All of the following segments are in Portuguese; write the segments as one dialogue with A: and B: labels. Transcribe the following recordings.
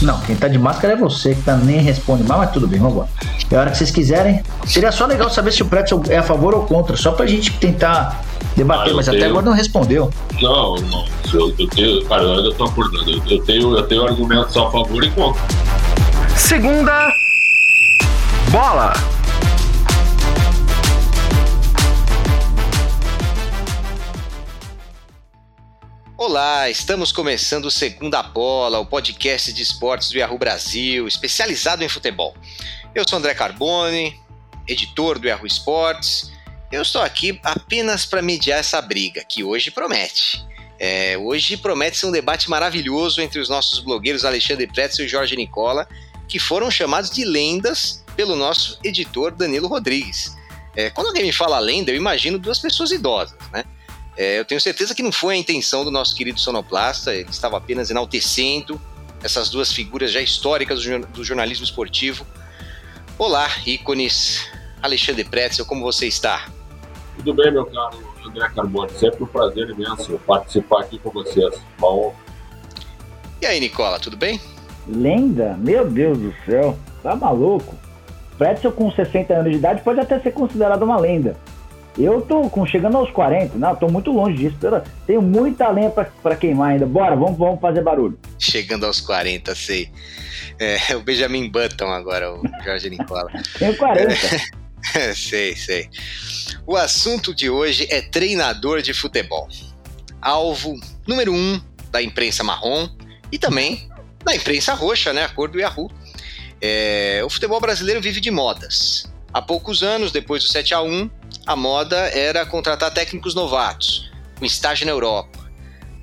A: Não, quem tá de máscara é você, que tá nem responde mais, mas tudo bem, vamos embora. É a hora que vocês quiserem. Seria só legal saber se o Pretzel é a favor ou contra, só pra gente tentar debater, ah, mas tenho... até agora não respondeu.
B: Não, não. Eu, eu tenho. Cara, eu ainda tô acordando. Eu tenho, eu tenho argumentos a favor e contra.
C: Segunda. Bola! Olá, estamos começando o Segunda Bola, o podcast de esportes do Yahoo Brasil, especializado em futebol. Eu sou André Carbone, editor do Yahoo Esportes. Eu estou aqui apenas para mediar essa briga, que hoje promete. É, hoje promete ser um debate maravilhoso entre os nossos blogueiros Alexandre Pretzel e Jorge Nicola, que foram chamados de lendas pelo nosso editor Danilo Rodrigues. É, quando alguém me fala lenda, eu imagino duas pessoas idosas, né? É, eu tenho certeza que não foi a intenção do nosso querido sonoplasta, ele estava apenas enaltecendo essas duas figuras já históricas do jornalismo esportivo. Olá, ícones. Alexandre Pretzel, como você está?
B: Tudo bem, meu caro André Carbone. Sempre um prazer imenso participar aqui com vocês. Uma honra.
C: E aí, Nicola, tudo bem?
A: Lenda? Meu Deus do céu, tá maluco? Pretzel com 60 anos de idade pode até ser considerado uma lenda. Eu tô com, chegando aos 40, não, tô muito longe disso. Tenho muita lenha para queimar ainda. Bora, vamos, vamos fazer barulho.
C: Chegando aos 40, sei. É, o Benjamin Button agora, o Jorge Nicola.
A: Tenho 40.
C: É, sei, sei. O assunto de hoje é treinador de futebol. Alvo número um da imprensa marrom e também da imprensa roxa, né? A cor do Yahoo. É, o futebol brasileiro vive de modas. Há poucos anos, depois do 7 a 1 a moda era contratar técnicos novatos, com estágio na Europa.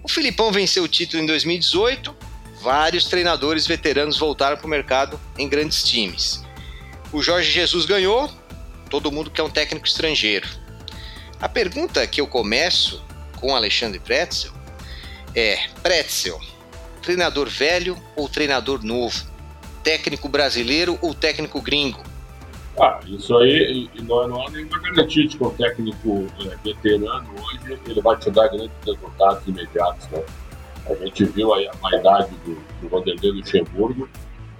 C: O Filipão venceu o título em 2018, vários treinadores veteranos voltaram para o mercado em grandes times. O Jorge Jesus ganhou, todo mundo quer um técnico estrangeiro. A pergunta que eu começo com Alexandre Pretzel é: Pretzel, treinador velho ou treinador novo? Técnico brasileiro ou técnico gringo?
B: Ah, isso aí não, não há nenhuma garantia de que um técnico é, veterano hoje ele vai te dar grandes resultados imediatos. Né? A gente viu aí a vaidade do, do Vanderlei Luxemburgo,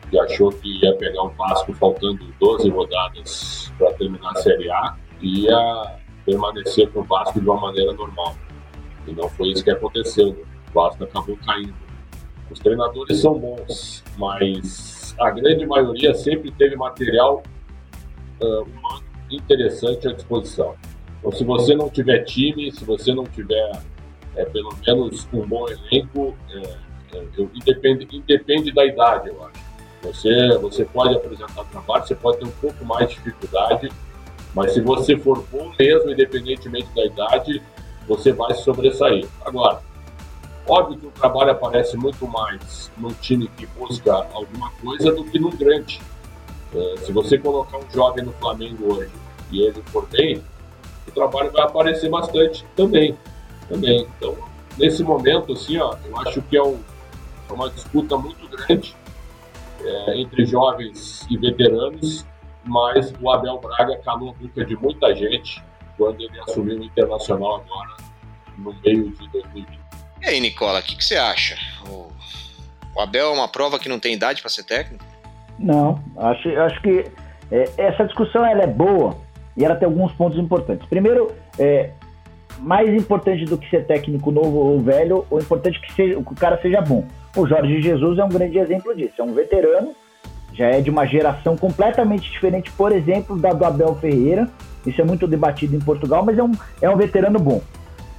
B: que achou que ia pegar o Vasco faltando 12 rodadas para terminar a Série A e ia permanecer com o Vasco de uma maneira normal. E não foi isso que aconteceu. Né? O Vasco acabou caindo. Os treinadores são bons, mas a grande maioria sempre teve material uh, interessante à disposição. Então, se você não tiver time, se você não tiver é, pelo menos um bom elenco, é, é, eu, independe, independe da idade, eu acho. Você, você pode apresentar trabalho, você pode ter um pouco mais de dificuldade, mas se você for bom mesmo, independentemente da idade, você vai sobressair. Agora, óbvio que o trabalho aparece muito mais num time que busca alguma coisa do que num grande. É, se você colocar um jovem no Flamengo hoje e ele for bem, o trabalho vai aparecer bastante também. também. Então, nesse momento, assim, ó, eu acho que é, um, é uma disputa muito grande é, entre jovens e veteranos, mas o Abel Braga calou a boca de muita gente quando ele assumiu o Internacional agora, no meio de 2020.
C: E aí, Nicola, o que, que, você acha? O, o Abel é uma prova que não tem idade para ser técnico?
A: Não, acho, acho que é, essa discussão ela é boa e ela tem alguns pontos importantes. Primeiro, é, mais importante do que ser técnico novo ou velho, o importante é que, seja, que o cara seja bom. O Jorge Jesus é um grande exemplo disso. É um veterano, já é de uma geração completamente diferente, por exemplo, da do Abel Ferreira. Isso é muito debatido em Portugal, mas é um, é um veterano bom.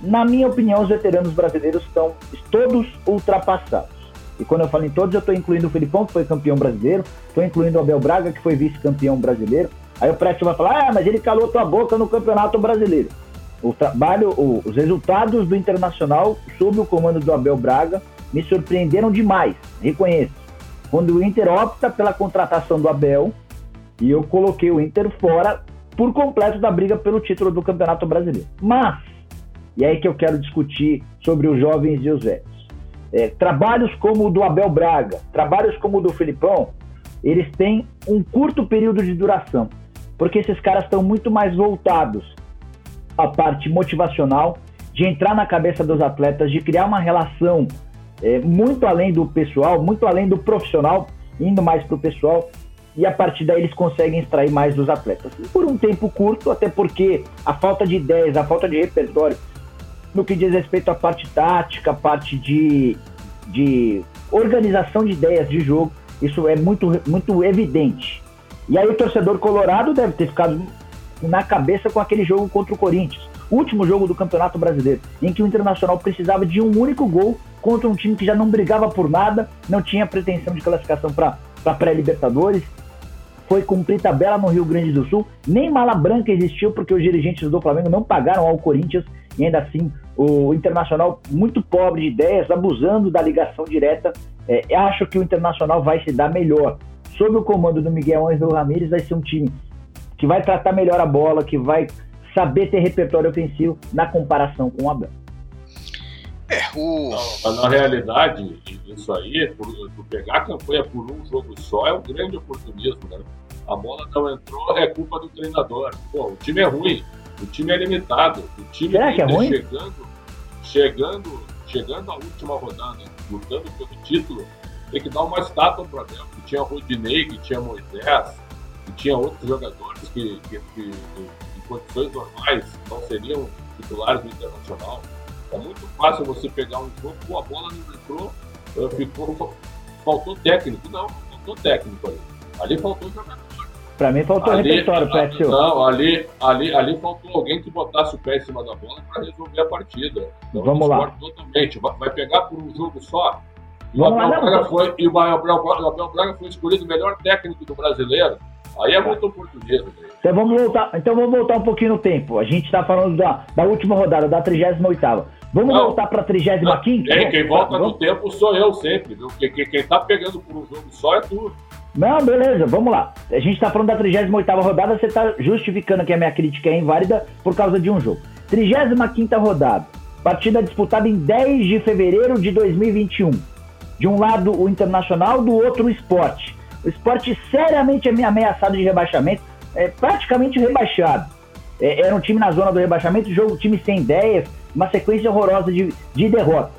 A: Na minha opinião, os veteranos brasileiros estão todos ultrapassados. E quando eu falo em todos, eu estou incluindo o Filipão, que foi campeão brasileiro, estou incluindo o Abel Braga, que foi vice-campeão brasileiro. Aí o Prestes vai falar, ah, mas ele calou tua boca no campeonato brasileiro. O trabalho, o, os resultados do Internacional, sob o comando do Abel Braga, me surpreenderam demais, reconheço. Quando o Inter opta pela contratação do Abel, e eu coloquei o Inter fora por completo da briga pelo título do Campeonato Brasileiro. Mas, e é aí que eu quero discutir sobre os jovens e os velhos. É, trabalhos como o do Abel Braga, trabalhos como o do Filipão, eles têm um curto período de duração, porque esses caras estão muito mais voltados à parte motivacional, de entrar na cabeça dos atletas, de criar uma relação é, muito além do pessoal, muito além do profissional, indo mais para o pessoal, e a partir daí eles conseguem extrair mais dos atletas. Por um tempo curto, até porque a falta de ideias, a falta de repertório, no que diz respeito à parte tática, parte de, de organização de ideias de jogo, isso é muito, muito evidente. E aí o torcedor colorado deve ter ficado na cabeça com aquele jogo contra o Corinthians, último jogo do Campeonato Brasileiro, em que o Internacional precisava de um único gol contra um time que já não brigava por nada, não tinha pretensão de classificação para pré-Libertadores, foi cumprir tabela no Rio Grande do Sul, nem mala branca existiu porque os dirigentes do Flamengo não pagaram ao Corinthians e ainda assim o Internacional muito pobre de ideias, abusando da ligação direta. É, acho que o Internacional vai se dar melhor. Sob o comando do Miguel Ângelo Ramírez, vai ser um time que vai tratar melhor a bola, que vai saber ter repertório ofensivo na comparação com o Abel.
B: É, o... Na realidade, isso aí, por, por, pegar a campanha por um jogo só, é um grande oportunismo, né? A bola não entrou, é culpa do treinador. Pô, o time é ruim, o time é limitado, o time
A: Será que é ruim?
B: chegando, chegando, chegando à última rodada, lutando pelo título, tem que dar uma estátua para Abel. Que tinha Rodinei, que tinha Moisés, que tinha outros jogadores que, que, que, em condições normais não seriam titulares do Internacional. É muito fácil você pegar um jogo, pô, a bola não entrou, eh, ficou, faltou técnico. Não, não faltou técnico ali. Ali faltou jogador.
A: Pra mim faltou ali, repertório, Pet.
B: Não, ali, ali, ali faltou alguém que botasse o pé em cima da bola para resolver a partida.
A: Então, Vamos lá.
B: Totalmente. Vai, pegar por um jogo só. E o Abel, Braga foi, e o Abel, o Abel Braga foi escolhido o melhor técnico do brasileiro. Aí é muito oportunismo.
A: Então vamos voltar, então vamos voltar um pouquinho no tempo. A gente está falando da, da última rodada, da 38 Vamos não, voltar para a 35
B: Quem, quem volta vamos... no tempo sou eu sempre, viu? Quem, quem, quem tá pegando por um jogo só é tu.
A: Não, beleza, vamos lá. A gente está falando da 38 rodada, você está justificando que a minha crítica é inválida por causa de um jogo. 35 rodada, partida disputada em 10 de fevereiro de 2021. De um lado o Internacional, do outro o Esporte. O Esporte seriamente ameaçado de rebaixamento, é, praticamente rebaixado. É, era um time na zona do rebaixamento, jogo time sem ideias, uma sequência horrorosa de, de derrotas.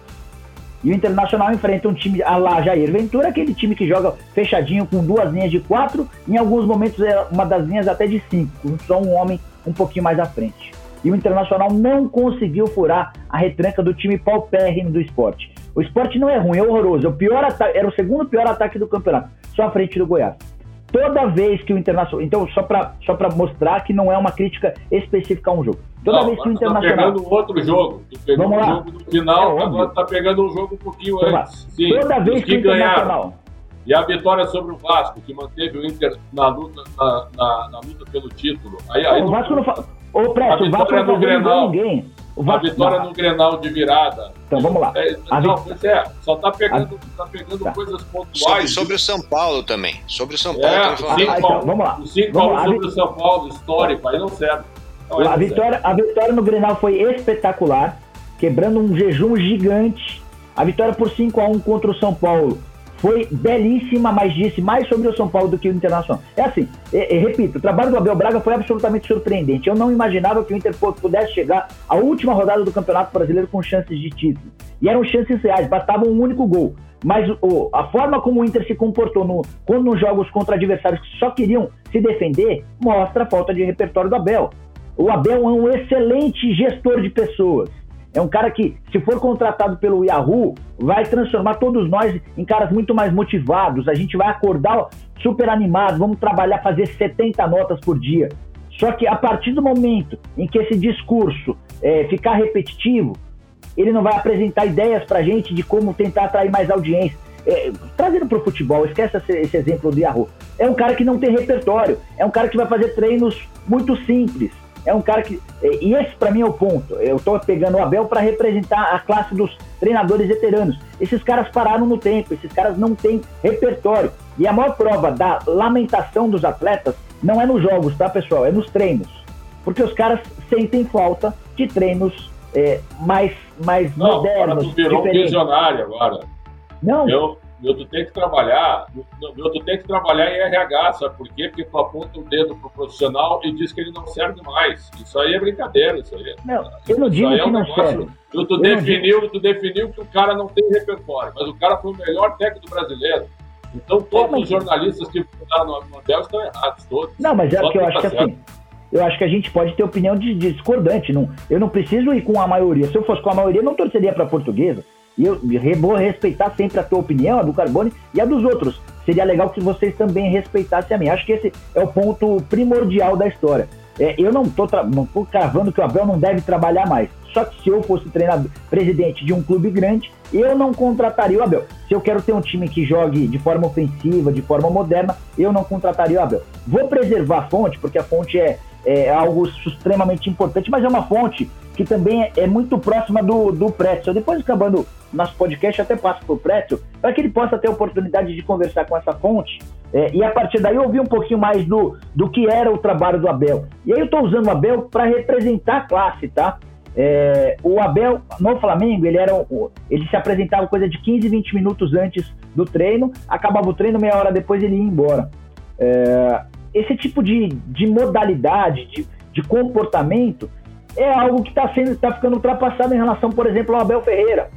A: E o Internacional enfrenta um time a lá Jair Ventura, aquele time que joga fechadinho com duas linhas de quatro, em alguns momentos é uma das linhas até de cinco, só um homem um pouquinho mais à frente. E o Internacional não conseguiu furar a retranca do time paupérrimo do esporte. O esporte não é ruim, é horroroso. O pior era o segundo pior ataque do campeonato, só à frente do Goiás. Toda vez que o Internacional. Então, só para só mostrar que não é uma crítica específica a um jogo. Toda
B: não,
A: vez que o
B: tá
A: Internacional.
B: Tá pegando outro jogo. Vamos um lá. jogo no final, é agora tá pegando um jogo um pouquinho então, antes.
A: Sim, Toda vez que, que o Internacional.
B: E a vitória sobre o Vasco, que manteve o Inter na luta, na, na, na luta pelo título. Aí, aí
A: o Vasco não, fa... Ô, Preto, o Vasco não Grenal, ninguém.
B: O Vasco... A vitória não. no Grenal de virada.
A: Então vamos lá.
B: É, não, pois é, só tá pegando, a... tá pegando tá. coisas pontuais.
C: Sobre, sobre, o São Paulo também. Sobre o São Paulo. É,
B: o 5 ah, então, vamos lá. O 5 sobre o São Paulo, histórico, aí não serve.
A: Não, a, vitória, a vitória no Grenal foi espetacular, quebrando um jejum gigante. A vitória por 5 a 1 contra o São Paulo foi belíssima, mas disse mais sobre o São Paulo do que o Internacional. É assim, é, é, repito, o trabalho do Abel Braga foi absolutamente surpreendente. Eu não imaginava que o Inter pudesse chegar à última rodada do Campeonato Brasileiro com chances de título. E eram chances reais, bastava um único gol. Mas a forma como o Inter se comportou no, quando nos jogos contra adversários que só queriam se defender mostra a falta de repertório do Abel. O Abel é um excelente gestor de pessoas. É um cara que, se for contratado pelo Yahoo, vai transformar todos nós em caras muito mais motivados. A gente vai acordar super animado, vamos trabalhar, fazer 70 notas por dia. Só que a partir do momento em que esse discurso é, ficar repetitivo, ele não vai apresentar ideias para gente de como tentar atrair mais audiência. É, trazendo para o futebol, esquece esse exemplo do Yahoo. É um cara que não tem repertório, é um cara que vai fazer treinos muito simples é um cara que. E esse para mim é o ponto. Eu estou pegando o Abel para representar a classe dos treinadores veteranos. Esses caras pararam no tempo, esses caras não têm repertório. E a maior prova da lamentação dos atletas não é nos jogos, tá, pessoal? É nos treinos. Porque os caras sentem falta de treinos é, mais, mais
B: não,
A: modernos.
B: Virou um visionário agora.
A: Não.
B: Eu, Milton tem que trabalhar, Milton tem que trabalhar em RH, sabe por quê? Porque tu aponta o dedo pro profissional e diz que ele não serve mais. Isso aí é brincadeira, isso aí.
A: Não, eu não digo é que um não negócio, serve.
B: Tu, definiu, tu definiu que o cara não tem repertório, mas o cara foi o melhor técnico brasileiro. Então todos é, mas... os jornalistas que votaram no, no Abel estão errados, todos.
A: Não, mas é que eu acho tá que assim, eu acho que a gente pode ter opinião de, de discordante. Não, eu não preciso ir com a maioria. Se eu fosse com a maioria, eu não torceria para portuguesa. E eu vou respeitar sempre a tua opinião, a do Carbone e a dos outros. Seria legal que vocês também respeitassem a minha. Acho que esse é o ponto primordial da história. É, eu não estou não tô cravando que o Abel não deve trabalhar mais. Só que se eu fosse treinador, presidente de um clube grande, eu não contrataria o Abel. Se eu quero ter um time que jogue de forma ofensiva, de forma moderna, eu não contrataria o Abel. Vou preservar a fonte, porque a fonte é, é algo extremamente importante, mas é uma fonte que também é, é muito próxima do, do Pretzel. Depois, acabando nosso podcast, até passo para o Pretzel, para que ele possa ter a oportunidade de conversar com essa fonte é, e a partir daí ouvir um pouquinho mais do, do que era o trabalho do Abel. E aí eu estou usando o Abel para representar a classe, tá? É, o Abel, no Flamengo, ele, era, ele se apresentava coisa de 15, 20 minutos antes do treino, acabava o treino, meia hora depois ele ia embora. É, esse tipo de, de modalidade, de, de comportamento, é algo que está sendo tá ficando ultrapassado em relação, por exemplo, ao Abel Ferreira,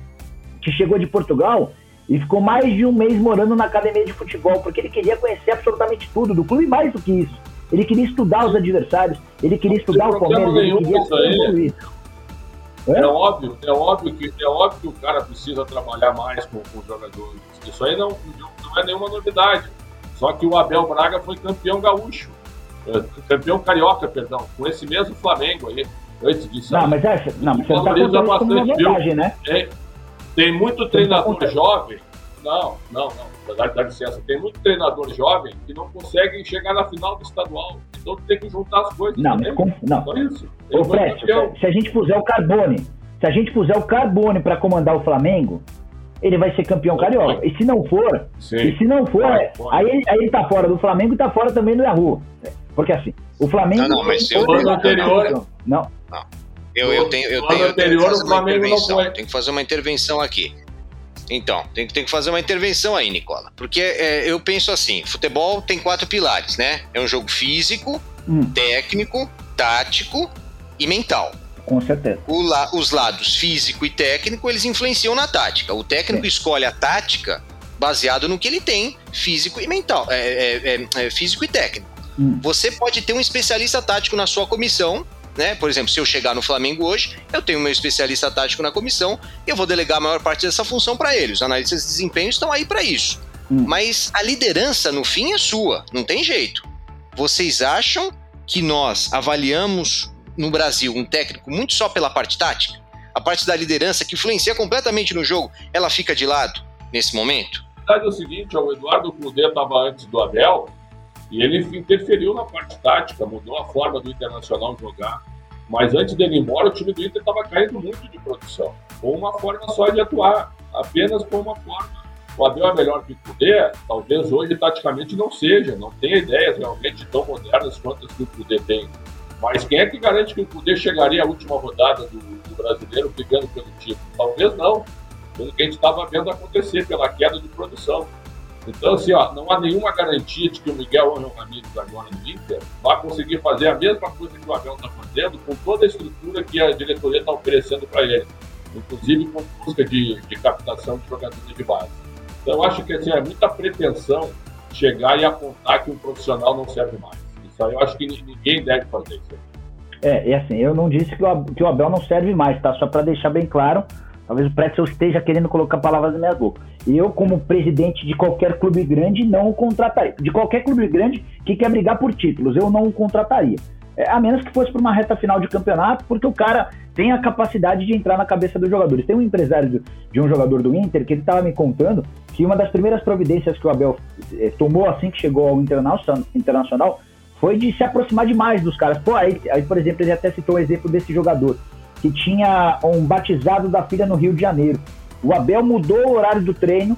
A: que chegou de Portugal e ficou mais de um mês morando na academia de futebol, porque ele queria conhecer absolutamente tudo do clube, mais do que isso. Ele queria estudar os adversários, ele queria estudar o Palmeiras, ele queria
B: tudo isso. É? é? óbvio, é óbvio que é óbvio que o cara precisa trabalhar mais com, com os jogadores. Isso aí não, não é nenhuma novidade. Só que o Abel Braga foi campeão gaúcho, é, campeão carioca, perdão, com esse mesmo Flamengo aí antes disso.
A: Não, mas, é, não, mas você não está contando uma vantagem, né?
B: Tem, tem muito treinador tá jovem. Não, não, não. Dá, dá licença. Tem muito treinador jovem que não consegue chegar na final do estadual. Então tem que juntar as coisas.
A: Não, mas com, não. Só isso. Ô, Fred, se a gente puser o Carbone, se a gente puser o Carbone para comandar o Flamengo, ele vai ser campeão carioca. E se não for, Sim. e se não for, vai, vai. Aí, aí ele tá fora do Flamengo e tá fora também do Yahoo. Porque assim, o Flamengo. Não,
C: não, mas eu.
B: Anterior.
A: Não.
C: não. Eu, eu tenho, eu tenho,
B: anterior, eu tenho
C: o Flamengo não foi. Tenho que fazer uma intervenção aqui. Então, tem, tem que fazer uma intervenção aí, Nicola. Porque é, eu penso assim: futebol tem quatro pilares, né? É um jogo físico, hum. técnico, tático e mental.
A: Com certeza.
C: La, os lados físico e técnico, eles influenciam na tática. O técnico Sim. escolhe a tática baseado no que ele tem, físico e mental, é, é, é, é físico e técnico. Hum. Você pode ter um especialista tático na sua comissão, né? Por exemplo, se eu chegar no Flamengo hoje, eu tenho meu especialista tático na comissão e eu vou delegar a maior parte dessa função para ele. Os analistas de desempenho estão aí para isso. Hum. Mas a liderança, no fim, é sua, não tem jeito. Vocês acham que nós avaliamos no Brasil um técnico muito só pela parte tática? A parte da liderança que influencia completamente no jogo, ela fica de lado nesse momento?
B: A verdade é o seguinte, o Eduardo Cudê estava antes do Abel, e ele interferiu na parte tática, mudou a forma do Internacional jogar. Mas antes dele ir embora, o time do Inter estava caindo muito de produção. Com uma forma só de atuar, apenas com uma forma. O Abel é melhor que o Cudê? Talvez hoje, taticamente, não seja. Não tenha ideias realmente tão modernas quanto as que o Cudê tem. Mas quem é que garante que o Cudê chegaria à última rodada do, do brasileiro brigando pelo título? Talvez não. Pelo que a gente estava vendo acontecer, pela queda de produção. Então, assim, ó, não há nenhuma garantia de que o Miguel Angel Ramírez agora no Inter vai conseguir fazer a mesma coisa que o Abel está fazendo com toda a estrutura que a diretoria está oferecendo para ele, inclusive com busca de, de captação de jogadores de base. Então, acho que assim, é muita pretensão chegar e apontar que um profissional não serve mais. Isso aí eu acho que ninguém deve fazer isso.
A: É, e assim, eu não disse que o Abel não serve mais, tá? Só para deixar bem claro, Talvez o Pretzel esteja querendo colocar palavras na minha boca. Eu, como presidente de qualquer clube grande, não o contrataria. De qualquer clube grande que quer brigar por títulos, eu não o contrataria. É, a menos que fosse para uma reta final de campeonato, porque o cara tem a capacidade de entrar na cabeça dos jogadores. Tem um empresário de, um jogador do Inter que ele estava me contando que uma das primeiras providências que o Abel eh, tomou assim que chegou ao Internacional foi de se aproximar demais dos caras. Pô, aí, aí, por exemplo, ele até citou o exemplo desse jogador que tinha um batizado da filha no Rio de Janeiro. O Abel mudou o horário do treino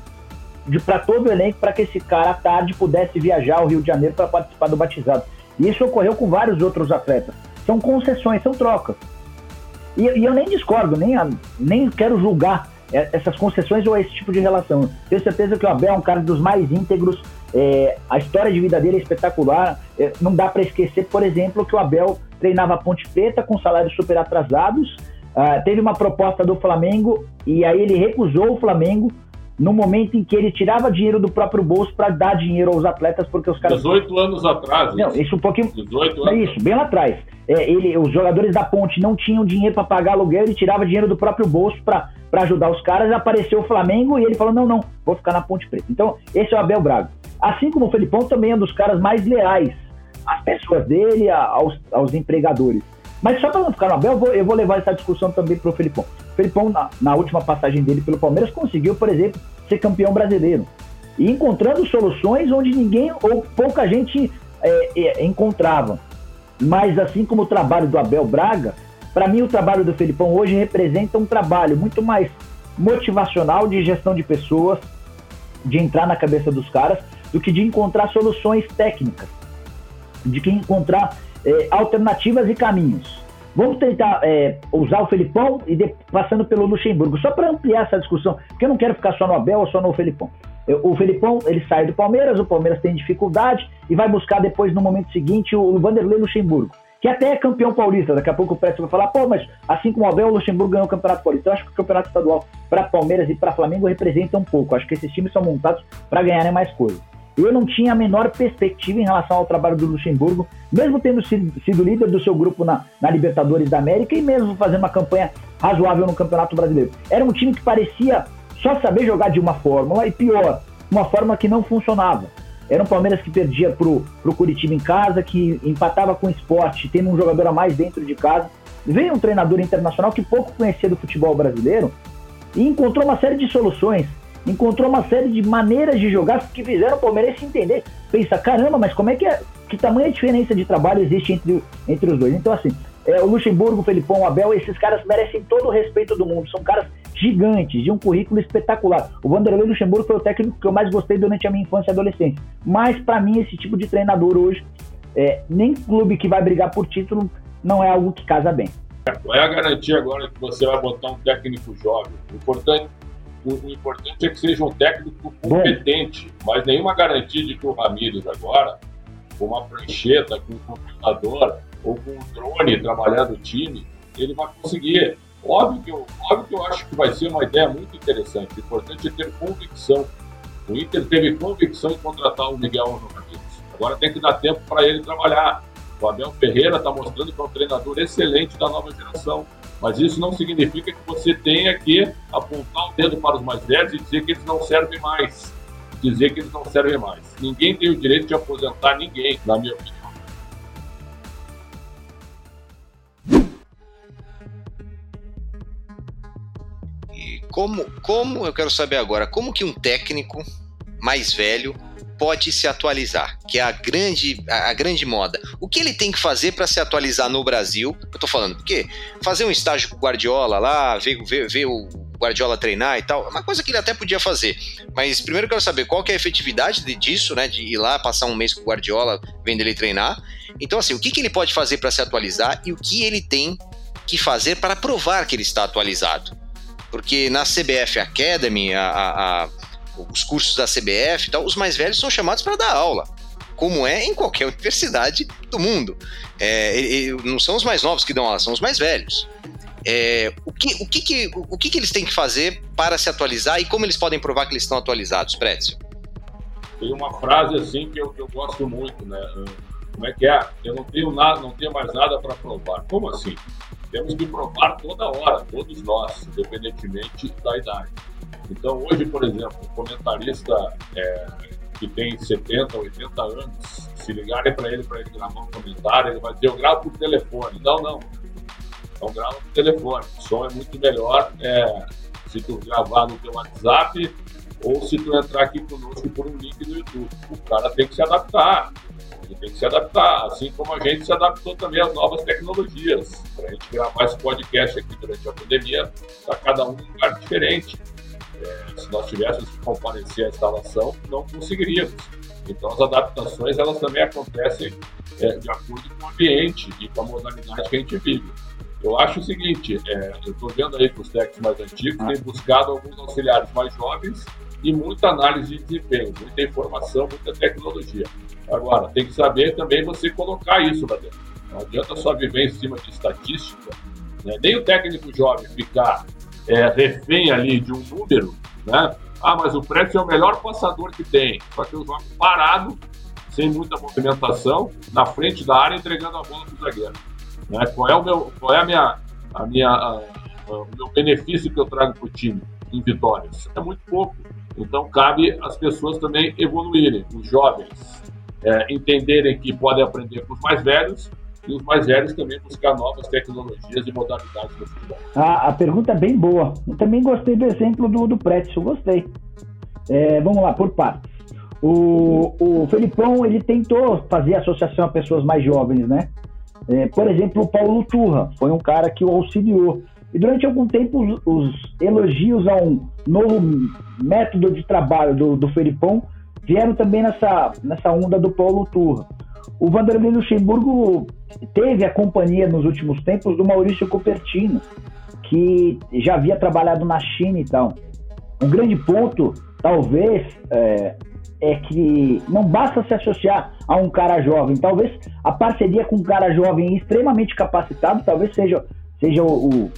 A: para todo o elenco para que esse cara à tarde pudesse viajar ao Rio de Janeiro para participar do batizado. E isso ocorreu com vários outros atletas. São concessões, são trocas. E, e eu nem discordo, nem, nem quero julgar é, essas concessões ou esse tipo de relação. Tenho certeza que o Abel é um cara dos mais íntegros, é, a história de vida dele é espetacular. É, não dá para esquecer, por exemplo, que o Abel treinava a Ponte Preta com salários super atrasados. Uh, teve uma proposta do Flamengo e aí ele recusou o Flamengo no momento em que ele tirava dinheiro do próprio bolso para dar dinheiro aos atletas, porque os caras.
B: 18 anos atrás.
A: Não, isso um pouquinho.
B: 18 anos.
A: É isso, bem lá atrás. É, ele, os jogadores da Ponte não tinham dinheiro para pagar aluguel, ele tirava dinheiro do próprio bolso para ajudar os caras. Apareceu o Flamengo e ele falou: não, não, vou ficar na Ponte Preta. Então, esse é o Abel Braga. Assim como o Felipão também é um dos caras mais leais às pessoas dele, aos, aos empregadores. Mas só para não ficar no Abel, eu vou, eu vou levar essa discussão também para o Felipão. Felipão, na, na, última passagem dele pelo Palmeiras, conseguiu, por exemplo, ser campeão brasileiro. E encontrando soluções onde ninguém ou pouca gente é, é, encontrava. Mas assim como o trabalho do Abel Braga, para mim o trabalho do Felipão hoje representa um trabalho muito mais motivacional de gestão de pessoas, de entrar na cabeça dos caras, do que de encontrar soluções técnicas, de que encontrar é, alternativas e caminhos. Vamos tentar é, usar o Felipão e de, passando pelo Luxemburgo, só para ampliar essa discussão, porque eu não quero ficar só no Abel ou só no Felipão. Eu, o Felipão, ele sai do Palmeiras, o Palmeiras tem dificuldade e vai buscar depois, no momento seguinte, o Vanderlei Luxemburgo, que até é campeão paulista. Daqui a pouco o Presto vai falar, pô, mas assim como o Abel, o Luxemburgo ganhou o Campeonato Paulista. Eu acho que o Campeonato Estadual para Palmeiras e para Flamengo representa um pouco. Acho que esses times são montados para ganharem mais coisas eu não tinha a menor perspectiva em relação ao trabalho do Luxemburgo, mesmo tendo sido, líder do seu grupo na, na, Libertadores da América e mesmo fazendo uma campanha razoável no Campeonato Brasileiro. Era um time que parecia só saber jogar de uma fórmula e pior, uma forma que não funcionava. Era um Palmeiras que perdia pro, pro Curitiba em casa, que empatava com o esporte, tendo um jogador a mais dentro de casa. Veio um treinador internacional que pouco conhecia do futebol brasileiro e encontrou uma série de soluções encontrou uma série de maneiras de jogar que fizeram o Palmeiras se entender. Pensa, caramba, mas como é que é? Que tamanha diferença de trabalho existe entre, entre os dois? Então, assim, é, o Luxemburgo, o Felipão, o Abel, esses caras merecem todo o respeito do mundo. São caras gigantes, de um currículo espetacular. O Vanderlei Luxemburgo foi o técnico que eu mais gostei durante a minha infância e adolescência. Mas, para mim, esse tipo de treinador hoje, é, nem clube que vai brigar por título, não é algo que casa bem.
B: Qual é a garantia agora que você vai botar um técnico jovem? O importante o, o, importante é que seja um técnico competente, Bom. mas nenhuma garantia de que o Ramírez agora, com uma prancheta, com um computador ou com um drone trabalhando o time, ele vai conseguir. Óbvio que, eu, óbvio que eu acho que vai ser uma ideia muito interessante. O importante é ter convicção. O Inter teve convicção em contratar o Miguel Ramírez. Agora tem que dar tempo para ele trabalhar. O Abel Ferreira está mostrando que é um treinador excelente da nova geração. Mas isso não significa que você tenha que apontar o dedo para os mais velhos e dizer que eles não servem mais. Dizer que eles não servem mais. Ninguém tem o direito de aposentar ninguém, na minha opinião.
C: Como, como, eu quero saber agora, como que um técnico mais velho pode se atualizar, que é a grande, a, grande moda. O que ele tem que fazer para se atualizar no Brasil? Eu tô falando, porque fazer um estágio com o Guardiola lá, ver, ver, ver o Guardiola treinar e tal, é uma coisa que ele até podia fazer. Mas primeiro eu quero saber qual que é a efetividade disso, né? De ir lá passar um mês com o Guardiola, vendo ele treinar. Então, assim, o que, que ele pode fazer para se atualizar e o que ele tem que fazer para provar que ele está atualizado? Porque na CBF Academy, a, a, a os cursos da CBF e tal, os mais velhos são chamados para dar aula, como é em qualquer universidade do mundo. É, não são os mais novos que dão aula, são os mais velhos. É, o, que, o, que, que, o que, que eles têm que fazer para se atualizar e como eles podem provar que eles estão atualizados, Précio?
B: Tem uma frase assim que eu, que eu gosto muito, né? Como é que é? Eu não tenho nada, não tenho mais nada para provar. Como assim? Temos que provar toda hora, todos nós, independentemente da idade. Então, hoje, por exemplo, um comentarista é, que tem 70, 80 anos, se ligarem para ele para ele gravar um comentário, ele vai dizer: Eu gravo por telefone. Não, não. Então, grava por telefone. O som é muito melhor é, se tu gravar no teu WhatsApp ou se tu entrar aqui conosco por um link no YouTube. O cara tem que se adaptar. Ele tem que se adaptar, assim como a gente se adaptou também às novas tecnologias. Para a gente gravar esse podcast aqui durante a pandemia, está cada um em um lugar diferente. Se nós tivéssemos que comparecer à instalação, não conseguiríamos. Então, as adaptações elas também acontecem é, de acordo com o ambiente e com a modalidade que a gente vive. Eu acho o seguinte, é, eu estou vendo aí que os técnicos mais antigos têm buscado alguns auxiliares mais jovens e muita análise de desempenho, muita informação, muita tecnologia. Agora, tem que saber também você colocar isso lá dentro. Não adianta só viver em cima de estatística, né? nem o técnico jovem ficar é, refém ali de um número, né? Ah, mas o Prédio é o melhor passador que tem. Só que eu jogo parado, sem muita movimentação, na frente da área, entregando a bola para o zagueiro. Né? Qual é, o meu, qual é a minha, a minha, a, a, o meu benefício que eu trago para o time em vitórias? É muito pouco. Então, cabe às pessoas também evoluírem, os jovens, é, entenderem que podem aprender com os mais velhos e os mais velhos também buscar novas tecnologias e modalidades no futebol.
A: A, a pergunta é bem boa. Eu também gostei do exemplo do, do eu gostei. É, vamos lá, por partes. O, o Felipão, ele tentou fazer associação a pessoas mais jovens, né? É, por exemplo, o Paulo Turra foi um cara que o auxiliou. E durante algum tempo, os, os elogios a um novo método de trabalho do, do Felipão vieram também nessa, nessa onda do Paulo Turra. O Vanderlei Luxemburgo teve a companhia nos últimos tempos do Maurício Cupertino, que já havia trabalhado na China e tal. Um grande ponto, talvez, é, é que não basta se associar a um cara jovem. Talvez a parceria com um cara jovem extremamente capacitado, talvez seja, seja o, o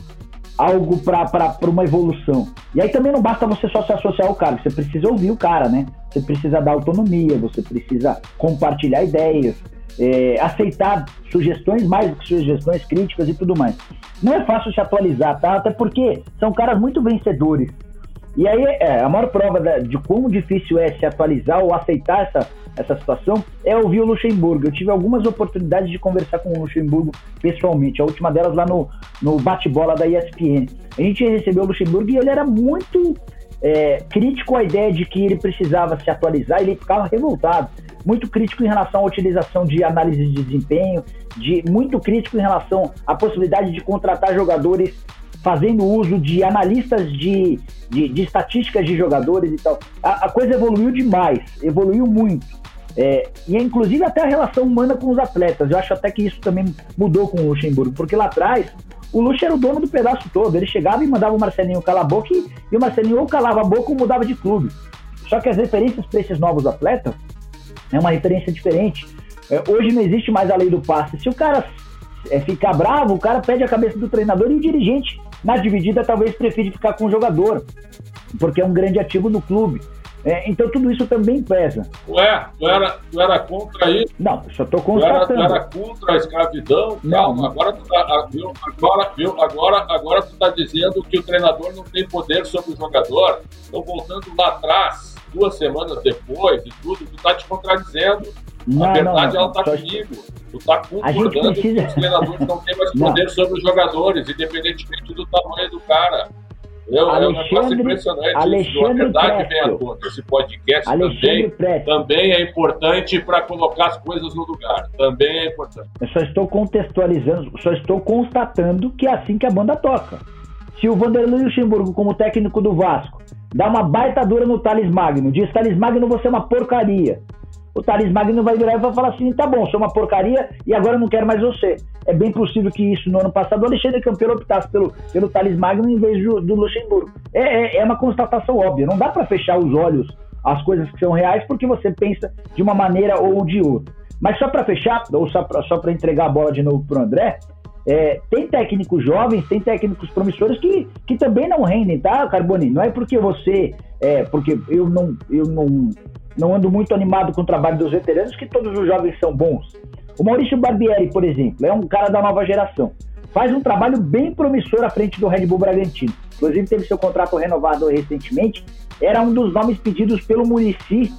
A: algo para uma evolução. E aí também não basta você só se associar ao cara, você precisa ouvir o cara, né? Você precisa dar autonomia, você precisa compartilhar ideias, é, aceitar sugestões, mais do que sugestões críticas e tudo mais. Não é fácil se atualizar, tá? Até porque são caras muito vencedores. E aí, é, a maior prova da, de quão difícil é se atualizar ou aceitar essa, essa situação é ouvir o Luxemburgo. Eu tive algumas oportunidades de conversar com o Luxemburgo pessoalmente, a última delas lá no, no bate-bola da ESPN. A gente recebeu o Luxemburgo e ele era muito é, crítico à ideia de que ele precisava se atualizar, ele ficava revoltado muito crítico em relação à utilização de análise de desempenho, de muito crítico em relação à possibilidade de contratar jogadores fazendo uso de analistas de, de, de estatísticas de jogadores e tal. A, a coisa evoluiu demais, evoluiu muito. É, e inclusive até a relação humana com os atletas. Eu acho até que isso também mudou com o Luxemburgo, porque lá atrás o Luxo era o dono do pedaço todo. Ele chegava e mandava o Marcelinho calar a boca e, e o Marcelinho ou calava a boca ou mudava de clube. Só que as referências para esses novos atletas é uma referência diferente. É, hoje não existe mais a lei do passe. Se o cara é, ficar bravo, o cara pede a cabeça do treinador e o dirigente, na dividida, talvez prefira ficar com o jogador, porque é um grande ativo do clube. É, então tudo isso também pesa.
B: Ué, tu era, tu era contra isso?
A: Não, só estou constatando.
B: Tu era, tu era contra a escravidão? Não. Calma, agora tu tá, viu, agora, viu, agora, agora tu está dizendo que o treinador não tem poder sobre o jogador. Então, voltando lá atrás, duas semanas depois e tudo, tu está te contradizendo. Não, a verdade, não, não. ela está comigo. Tu está concordando precisa... que os treinadores não têm mais poder sobre os jogadores, independentemente do tamanho do cara. Eu, Alexandre, negócio impressionante. Alexandre a verdade vem à tona. Esse podcast também, também é importante para colocar as coisas no lugar. Também é importante.
A: Eu só estou contextualizando, só estou constatando que é assim que a banda toca. Se o Vanderlei Luxemburgo, como técnico do Vasco, dá uma baita dura no Thales Magno, diz Thales Magno você é uma porcaria. O Thales Magno vai virar e vai falar assim, tá bom, sou uma porcaria e agora não quero mais você. É bem possível que isso no ano passado o Alexandre Campeiro optasse pelo, pelo Thales Magno em vez do, do Luxemburgo. É, é, é uma constatação óbvia, não dá para fechar os olhos às coisas que são reais porque você pensa de uma maneira ou de outra. Mas só para fechar, ou só para entregar a bola de novo para o André, é, tem técnicos jovens, tem técnicos promissores que, que também não rendem, tá, Carboni? Não é porque você, é, porque eu não, eu não, não ando muito animado com o trabalho dos veteranos que todos os jovens são bons. O Maurício Barbieri, por exemplo, é um cara da nova geração. Faz um trabalho bem promissor à frente do Red Bull Bragantino. Inclusive teve seu contrato renovado recentemente. Era um dos nomes pedidos pelo Murici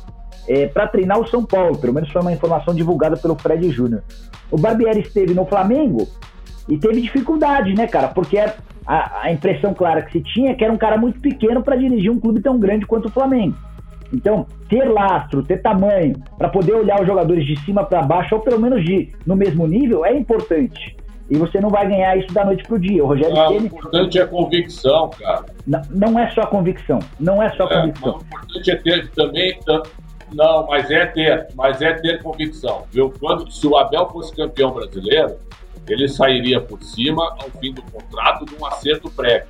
A: é, para treinar o São Paulo. Pelo menos foi uma informação divulgada pelo Fred Júnior. O Barbieri esteve no Flamengo e teve dificuldade, né, cara? Porque a, a impressão clara que se tinha é que era um cara muito pequeno para dirigir um clube tão grande quanto o Flamengo. Então, ter lastro, ter tamanho, para poder olhar os jogadores de cima para baixo, ou pelo menos de no mesmo nível, é importante. E você não vai ganhar isso da noite pro dia. O Rogério
B: ah, O importante é convicção, cara.
A: Não, não é só convicção. Não é só é, convicção.
B: O importante é ter também. Não, mas é ter, mas é ter convicção. Viu? Quando, se o Abel fosse campeão brasileiro, ele sairia por cima ao fim do contrato de um acerto prévio.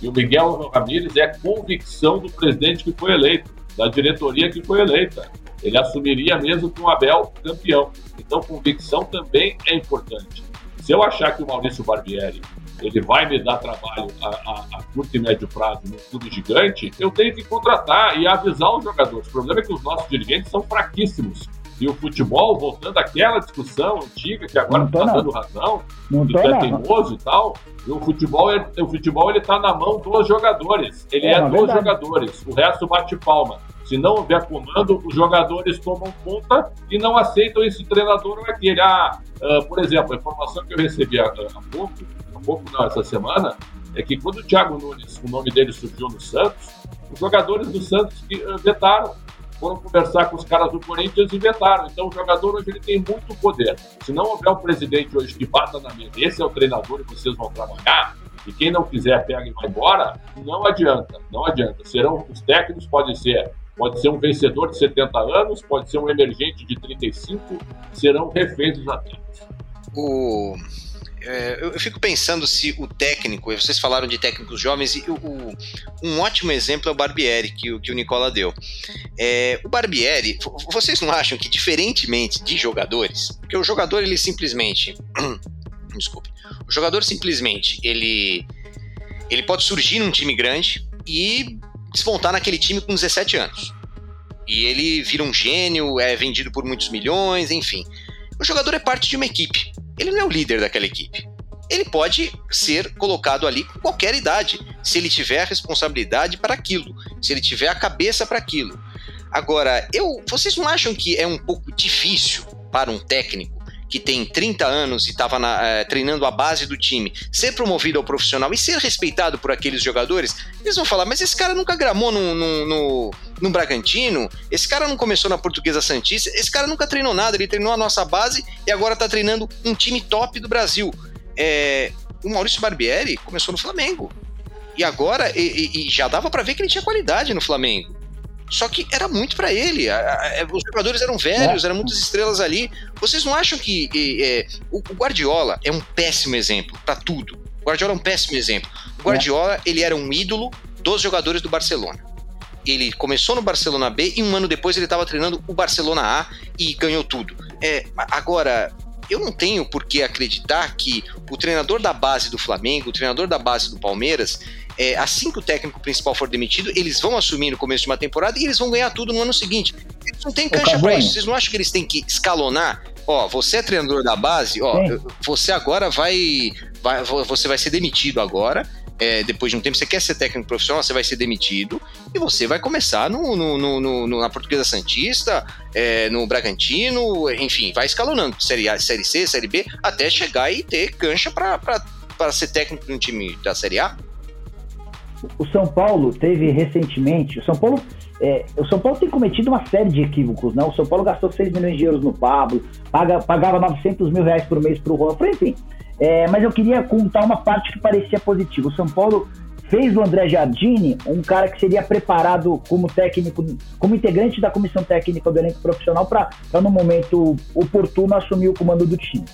B: E o Miguel Ramírez é convicção do presidente que foi eleito, da diretoria que foi eleita. Ele assumiria mesmo com o Abel campeão. Então, convicção também é importante. Se eu achar que o Maurício Barbieri ele vai me dar trabalho a, a, a, curto e médio prazo num clube gigante, eu tenho que contratar e avisar os jogadores. O problema é que os nossos dirigentes são fraquíssimos. E o futebol, voltando àquela discussão antiga, que agora está dando razão, não que é teimoso e tal, e o futebol, é, o futebol ele está na mão dos jogadores. Ele é, é dos verdade. jogadores. O resto bate palma. Se não houver comando, os jogadores tomam conta e não aceitam esse treinador ou aquele. Ah, uh, por exemplo, a informação que eu recebi há, há pouco, há pouco não, essa semana, é que quando o Thiago Nunes, o nome dele surgiu no Santos, os jogadores do Santos uh, vetaram foram conversar com os caras do Corinthians e vetaram. Então o jogador hoje ele tem muito poder. Se não houver um presidente hoje que bata na mesa, esse é o treinador e vocês vão trabalhar, e quem não quiser pega e vai embora, não adianta, não adianta. Serão os técnicos podem ser Pode ser um vencedor de 70 anos, pode ser um emergente de 35, serão reféns dos atletas.
C: O, é, eu, fico pensando se o técnico, vocês falaram de técnicos jovens, e o, o, um ótimo exemplo é o Barbieri, que, o, que o Nicola deu. É, o Barbieri, vocês não acham que, diferentemente de jogadores, porque o jogador, ele simplesmente. desculpe. O jogador simplesmente, ele, ele pode surgir num time grande e despontar naquele time com 17 anos. E ele vira um gênio, é vendido por muitos milhões, enfim. O jogador é parte de uma equipe. Ele não é o líder daquela equipe. Ele pode ser colocado ali com qualquer idade, se ele tiver a responsabilidade para aquilo, se ele tiver a cabeça para aquilo. Agora, eu, vocês não acham que é um pouco difícil para um técnico que tem 30 anos e estava é, treinando a base do time, ser promovido ao profissional e ser respeitado por aqueles jogadores, eles vão falar: mas esse cara nunca gramou no, no, no, no Bragantino, esse cara não começou na Portuguesa Santista, esse cara nunca treinou nada, ele treinou a nossa base e agora está treinando um time top do Brasil. É, o Maurício Barbieri começou no Flamengo. E agora, e, e já dava para ver que ele tinha qualidade no Flamengo. Só que era muito para ele. os jogadores eram velhos, é. eram muitas estrelas ali. Vocês não acham que é, o Guardiola é um péssimo exemplo para tudo? O Guardiola é um péssimo exemplo. O Guardiola, é. ele era um ídolo dos jogadores do Barcelona. Ele começou no Barcelona B e um ano depois ele estava treinando o Barcelona A e ganhou tudo. É, agora, eu não tenho por que acreditar que o treinador da base do Flamengo, o treinador da base do Palmeiras, é, assim que o técnico principal for demitido, eles vão assumir no começo de uma temporada e eles vão ganhar tudo no ano seguinte. Eles não têm cancha para isso. Vocês não acham que eles têm que escalonar? Ó, você é treinador da base, ó, Sim. você agora vai, vai, você vai ser demitido agora. É, depois de um tempo, você quer ser técnico profissional, você vai ser demitido e você vai começar no, no, no, no na Portuguesa Santista, é, no Bragantino, enfim, vai escalonando série A, Série C, Série B, até chegar e ter cancha para ser técnico de um time da Série A.
A: O São Paulo teve recentemente. O São Paulo. É, o São Paulo tem cometido uma série de equívocos, né? O São Paulo gastou 6 milhões de euros no Pablo, paga, pagava 900 mil reais por mês para o Juan, enfim. É, mas eu queria contar uma parte que parecia positiva. O São Paulo fez do André Jardine um cara que seria preparado como técnico, como integrante da comissão técnica do elenco profissional para, no momento oportuno, assumir o comando do time.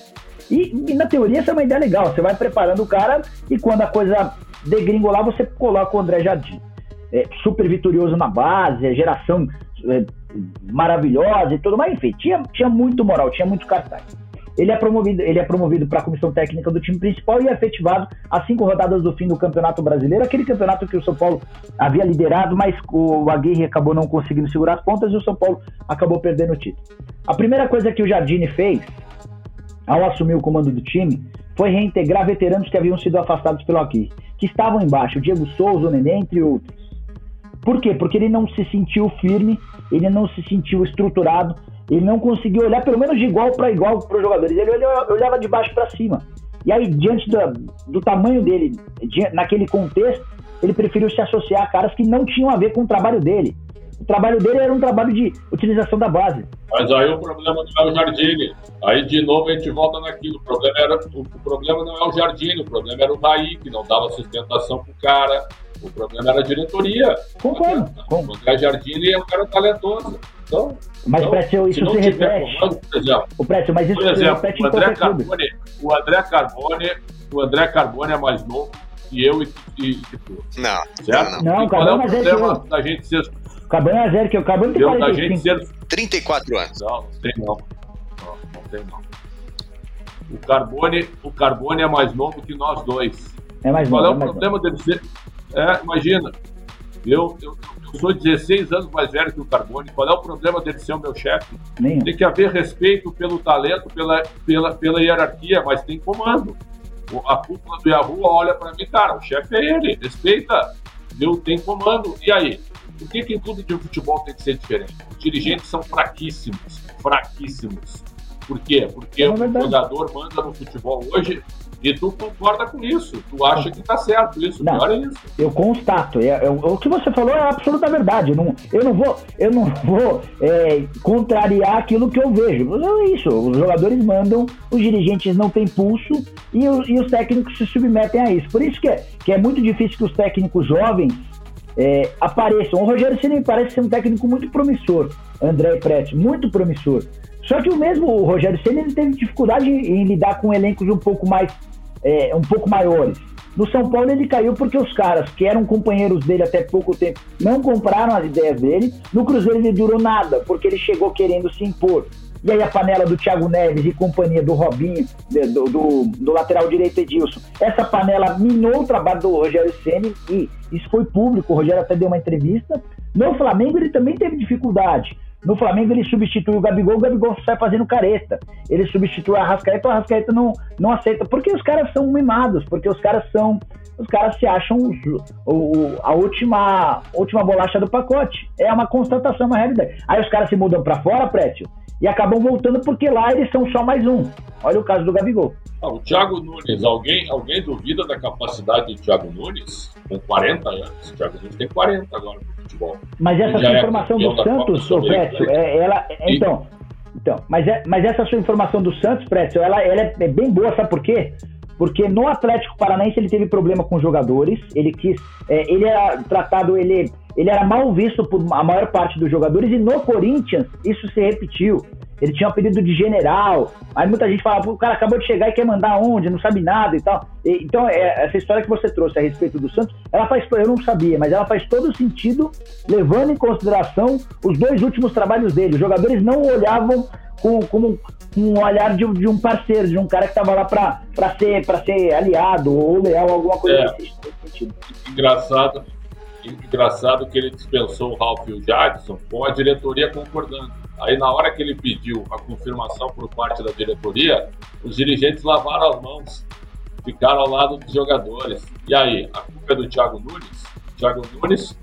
A: E, e, na teoria essa é uma ideia legal. Você vai preparando o cara e quando a coisa degringolar, você coloca o André Jardim. É, super vitorioso na base, é, geração é, maravilhosa e tudo mais. Enfim, tinha, tinha muito moral, tinha muito cartaz. Ele é promovido, ele é promovido para a comissão técnica do time principal e é efetivado às cinco rodadas do fim do Campeonato Brasileiro, aquele campeonato que o São Paulo havia liderado, mas o Aguirre acabou não conseguindo segurar as pontas e o São Paulo acabou perdendo o título. A primeira coisa que o Jardine fez ao assumir o comando do time foi reintegrar veteranos que haviam sido afastados pelo Aguirre que estavam embaixo, Diego Souza, o Nenê, entre outros. Por quê? Porque ele não se sentiu firme, ele não se sentiu estruturado, ele não conseguiu olhar pelo menos de igual para igual para os jogadores, ele olhava de baixo para cima. E aí, diante do, do tamanho dele, naquele contexto, ele preferiu se associar a caras que não tinham a ver com o trabalho dele. O trabalho dele era um trabalho de utilização da base.
B: Mas aí o problema não é o Jardine. Aí de novo a gente volta naquilo. O problema, era, o, problema não é o Jardine, o problema era o Raí, que não dava sustentação pro cara. O problema era a diretoria.
A: Concordo.
B: O André Jardine é um cara talentoso. Então,
A: mas,
B: então,
A: Précio, isso se, se repete. Comando,
B: por exemplo, o Précio, mas isso por exemplo, se o André, Carbone, o André Carbone, o André Carbone é mais novo que eu e, e, e tu.
C: Não,
B: certo?
A: Não, não.
B: qual é o problema da gente ser...
A: Carbone é zero, que o Carbone tem 45.
C: Da gente ser... 34 anos.
B: Não, não tem não. Não, não tem não. O Carbone, o Carbone é mais novo que nós dois.
A: É mais
B: Qual
A: novo,
B: é o
A: é
B: problema dele ser. É, imagina, eu, eu, eu, sou 16 anos mais velho que o Carbone. Qual é o problema dele ser o meu chefe? Tem que haver respeito pelo talento, pela, pela, pela hierarquia, mas tem comando. A cúpula do Yahoo olha para mim, cara, o chefe é ele, respeita, viu? Tem comando. E aí? Por que, que em clube de futebol tem que ser diferente? Os dirigentes são fraquíssimos, fraquíssimos. Por quê? Porque é o jogador manda no futebol hoje e tu concorda com isso. Tu acha que tá certo isso. Não, é isso.
A: Eu constato. É, é, o que você falou é a absoluta verdade. Eu não, eu não vou, eu não vou é, contrariar aquilo que eu vejo. É isso. Os jogadores mandam, os dirigentes não têm pulso e, o, e os técnicos se submetem a isso. Por isso que é, que é muito difícil que os técnicos jovens é, apareçam. O Rogério Ceni parece ser um técnico muito promissor, André Prete, muito promissor. Só que o mesmo o Rogério Ceni ele teve dificuldade em lidar com elencos um pouco mais é, um pouco maiores. No São Paulo ele caiu porque os caras que eram companheiros dele até pouco tempo não compraram as ideias dele. No Cruzeiro ele durou nada, porque ele chegou querendo se impor. E aí a panela do Thiago Neves e companhia do Robinho, do, do, do lateral direito Edilson, essa panela minou o trabalho do Rogério Ceni e isso foi público, o Rogério até deu uma entrevista. No Flamengo ele também teve dificuldade. No Flamengo ele substitui o Gabigol, o Gabigol sai fazendo careta. Ele substitui a Arrascaeta, o Arrascaeta não, não aceita. Porque os caras são mimados, porque os caras são. Os caras se acham o, a última, última bolacha do pacote. É uma constatação, uma realidade. Aí os caras se mudam para fora, Prétio, e acabam voltando porque lá eles são só mais um. Olha o caso do Gabigol.
B: Ah, o Thiago Nunes, alguém, alguém duvida da capacidade do Thiago Nunes? Com 40 anos. O Thiago Nunes tem 40 agora no futebol.
A: Mas essa sua é informação é do Santos, ô Précio, é, ela. E... Então. Então, mas, é, mas essa sua informação do Santos, Précio, ela, ela é, é bem boa, sabe por quê? Porque no Atlético Paranaense ele teve problema com jogadores, ele quis. É, ele era tratado, ele, ele era mal visto por a maior parte dos jogadores, e no Corinthians isso se repetiu ele tinha um apelido de general. Aí muita gente fala, o cara acabou de chegar e quer mandar onde, não sabe nada e tal. E, então, é, essa história que você trouxe a respeito do Santos, ela faz, eu não sabia, mas ela faz todo sentido, levando em consideração os dois últimos trabalhos dele. Os jogadores não olhavam com, com, com um olhar de, de, um parceiro, de um cara que estava lá para ser, ser aliado ou leal, alguma coisa
B: é. nesse sentido. Engraçado, engraçado que ele dispensou o Ralph e o Jadson com a diretoria concordando. Aí, na hora que ele pediu a confirmação por parte da diretoria, os dirigentes lavaram as mãos, ficaram ao lado dos jogadores. E aí, a culpa é do Thiago Nunes? Thiago Nunes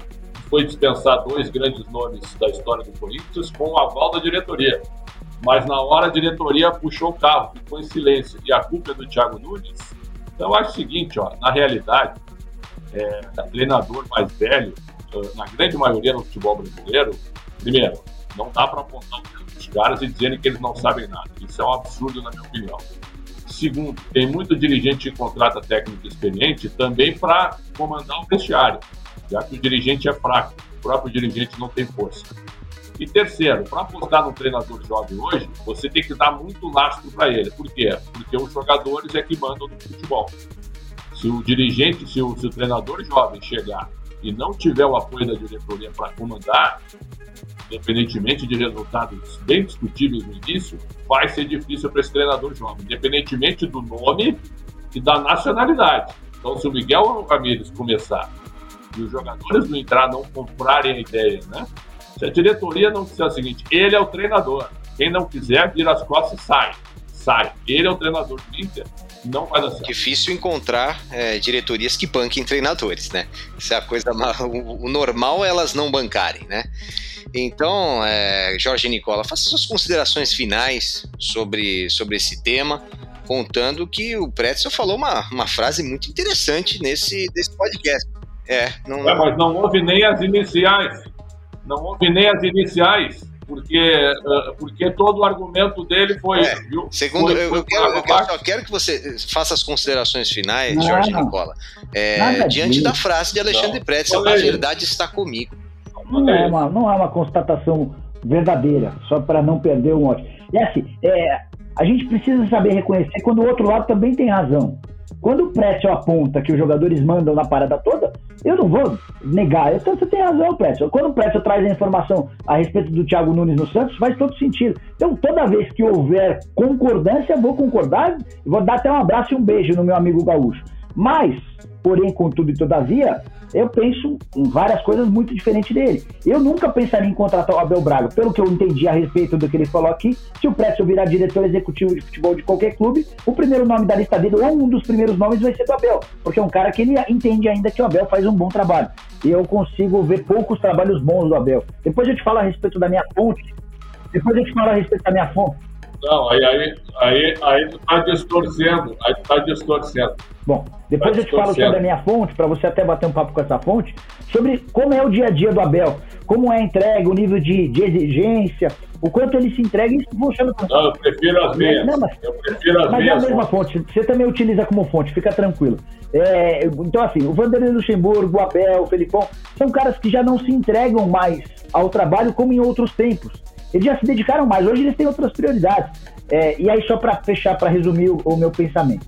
B: foi dispensar dois grandes nomes da história do Corinthians com o aval da diretoria. Mas na hora a diretoria puxou o carro, ficou em silêncio. E a culpa é do Thiago Nunes? Então eu acho o seguinte, ó, na realidade, é, treinador mais velho, na grande maioria no futebol brasileiro, primeiro, não dá para apontar os caras e dizerem que eles não sabem nada. Isso é um absurdo, na minha opinião. Segundo, tem muito dirigente que contrata técnico experiente também para comandar o vestiário, já que o dirigente é fraco, o próprio dirigente não tem força. E terceiro, para apostar no treinador jovem hoje, você tem que dar muito lastro para ele. Por quê? Porque os jogadores é que mandam no futebol. Se o dirigente, se o, se o treinador jovem chegar e não tiver o apoio da diretoria para comandar, independentemente de resultados bem discutíveis no início, vai ser difícil para esse treinador jovem, independentemente do nome e da nacionalidade. Então, se o Miguel Ramírez começar e os jogadores não entrar, não comprarem a ideia, né? Se a diretoria não disser o seguinte, ele é o treinador, quem não quiser, vira as costas e sai. Sai. Ele é o treinador do Inter, não dar certo.
C: Difícil encontrar é, diretorias que banquem treinadores, né? Isso é a coisa. O, o normal é elas não bancarem, né? Então, é, Jorge Nicola, faça suas considerações finais sobre, sobre esse tema, contando que o Pretzel falou uma, uma frase muito interessante nesse, nesse podcast.
B: É, não... É, mas não houve nem as iniciais. Não houve nem as iniciais. Porque, eh, porque todo o argumento dele foi. É,
C: viu? Segundo, foi, eu, eu, quero, eu, quero, eu, quero, que você faça as considerações finais, não, Jorge. Nicola, é, diante da frase de Alexandre Pretzel: a verdade está comigo.
A: Não é uma, não é uma constatação verdadeira, só para não perder o mote. E assim, é, a gente precisa saber reconhecer quando o outro lado também tem razão. Quando o Pretzel aponta que os jogadores mandam na parada toda, eu não vou negar. Então você tem razão, Pretzel. Quando o Pretzel traz a informação a respeito do Thiago Nunes no Santos, faz todo sentido. Então, toda vez que houver concordância, vou concordar vou dar até um abraço e um beijo no meu amigo gaúcho. Mas, porém, contudo e todavia, eu penso em várias coisas muito diferentes dele. Eu nunca pensaria em contratar o Abel Braga, pelo que eu entendi a respeito do que ele falou aqui. Se o Précio virar diretor executivo de futebol de qualquer clube, o primeiro nome da lista dele, ou um dos primeiros nomes, vai ser do Abel, porque é um cara que ele entende ainda que o Abel faz um bom trabalho. E eu consigo ver poucos trabalhos bons do Abel. Depois eu te falo a respeito da minha fonte. Depois eu te falo a respeito da minha fonte.
B: Não, aí, aí, aí, aí tu tá distorcendo, aí tu tá distorcendo.
A: Bom, depois tá eu te falo sobre a minha fonte, para você até bater um papo com essa fonte, sobre como é o dia a dia do Abel, como é a entrega, o nível de, de exigência, o quanto ele se entrega, isso funciona.
B: Não, eu prefiro as minhas. Não, mas, eu prefiro as
A: mas
B: minhas.
A: é a mesma fonte, você também utiliza como fonte, fica tranquilo. É, então, assim, o Vanderlei Luxemburgo, o Abel, o Felipão, são caras que já não se entregam mais ao trabalho como em outros tempos. Eles já se dedicaram mais, hoje eles têm outras prioridades. É, e aí, só para fechar, para resumir o, o, meu pensamento.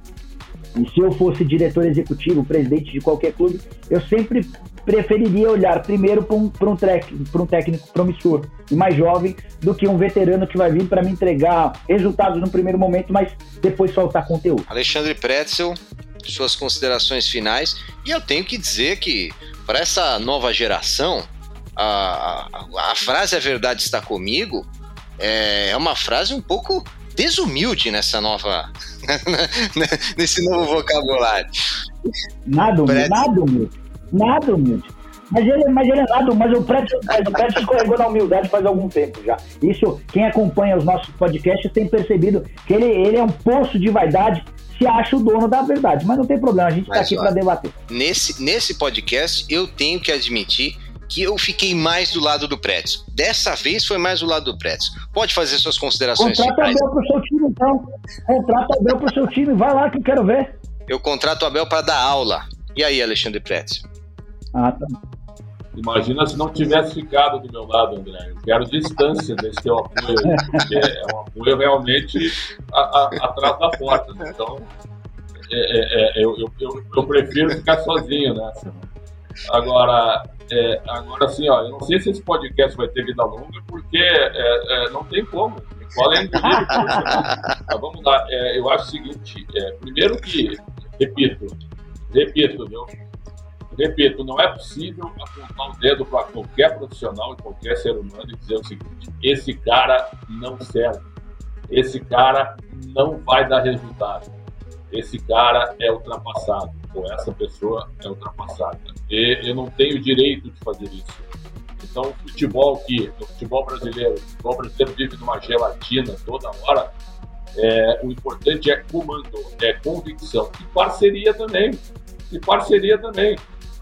A: E se eu fosse diretor executivo, presidente de qualquer clube, eu sempre preferiria olhar primeiro para um, um, um técnico promissor e mais jovem do que um veterano que vai vir para me entregar resultados no primeiro momento, mas depois soltar conteúdo.
C: Alexandre Pretzel, suas considerações finais. E eu tenho que dizer que, para essa nova geração, a, a, a frase a verdade está comigo é, é uma frase um pouco desumilde nessa nova nesse novo vocabulário.
A: Nada humilde, nada humilde, nada humilde. Mas ele, mas ele é nada, mas o prédio, o prédio escorregou na humildade faz algum tempo já. Isso, quem acompanha os nossos podcasts tem percebido que ele, ele é um poço de vaidade, se acha o dono da verdade. Mas não tem problema, a gente está aqui para debater.
C: Nesse, nesse podcast, eu tenho que admitir que eu fiquei mais do lado do Pretz. Dessa vez foi mais do lado do Pretz. Pode fazer suas considerações
A: Contrata finais. Abel pro seu time, então. Contrata Abel pro seu time. Vai lá que eu quero ver.
C: Eu contrato o Abel para dar aula. E aí, Alexandre Pretz?
B: Ah, tá. Imagina se não tivesse ficado do meu lado, André. Eu quero distância desse teu apoio, porque é um apoio realmente a, a, atrás da porta. Né? Então, é, é, é, eu, eu, eu, eu, prefiro ficar sozinho nessa. Agora, é, agora sim, ó, eu não sei se esse podcast vai ter vida longa, porque é, é, não tem como. Qual é a Mas vamos lá. É, eu acho o seguinte: é, primeiro que, repito, repito, viu? Repito, não é possível apontar o dedo para qualquer profissional e qualquer ser humano e dizer o seguinte: esse cara não serve, esse cara não vai dar resultado, esse cara é ultrapassado ou essa pessoa é ultrapassada. E eu não tenho direito de fazer isso. Então, o futebol que, o futebol brasileiro, o futebol brasileiro vive numa gelatina toda hora, é, o importante é comando, é convicção e parceria também. E parceria também.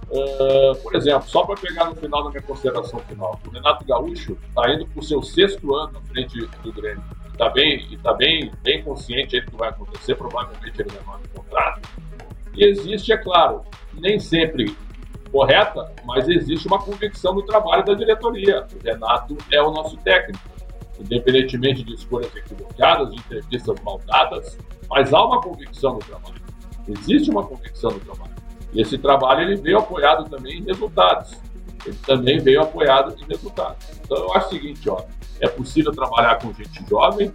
B: Uh, por exemplo, só para pegar no final da minha consideração final, o Renato Gaúcho está indo para o seu sexto ano à frente do Grêmio. Está bem, está bem, bem consciente do que vai acontecer. Provavelmente ele renova o contrato. Existe, é claro, nem sempre correta, mas existe uma convicção do trabalho da diretoria. O Renato é o nosso técnico, independentemente de escolhas equivocadas, de entrevistas mal dadas, mas há uma convicção do trabalho. Existe uma convicção do trabalho. E esse trabalho ele veio apoiado também em resultados. Ele também veio apoiado em resultados. Então eu acho o seguinte, ó, é possível trabalhar com gente jovem,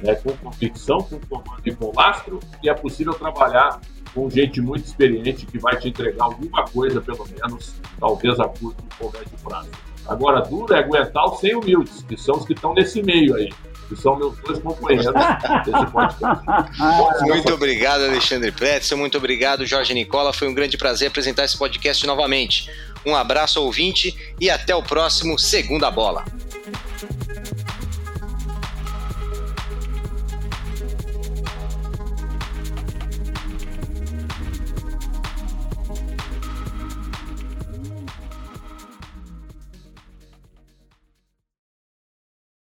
B: né, com convicção, com comando e com lastro, e é possível trabalhar com gente muito experiente que vai te entregar alguma coisa, pelo menos, talvez a curto ou médio prazo. Agora, duro é aguentar os sem humildes, que são os que estão nesse meio aí, que são meus dois companheiros desse podcast.
C: Muito obrigado, Alexandre Pretzel. Muito obrigado, Jorge Nicola. Foi um grande prazer apresentar esse podcast novamente. Um abraço ouvinte e até o próximo Segunda Bola.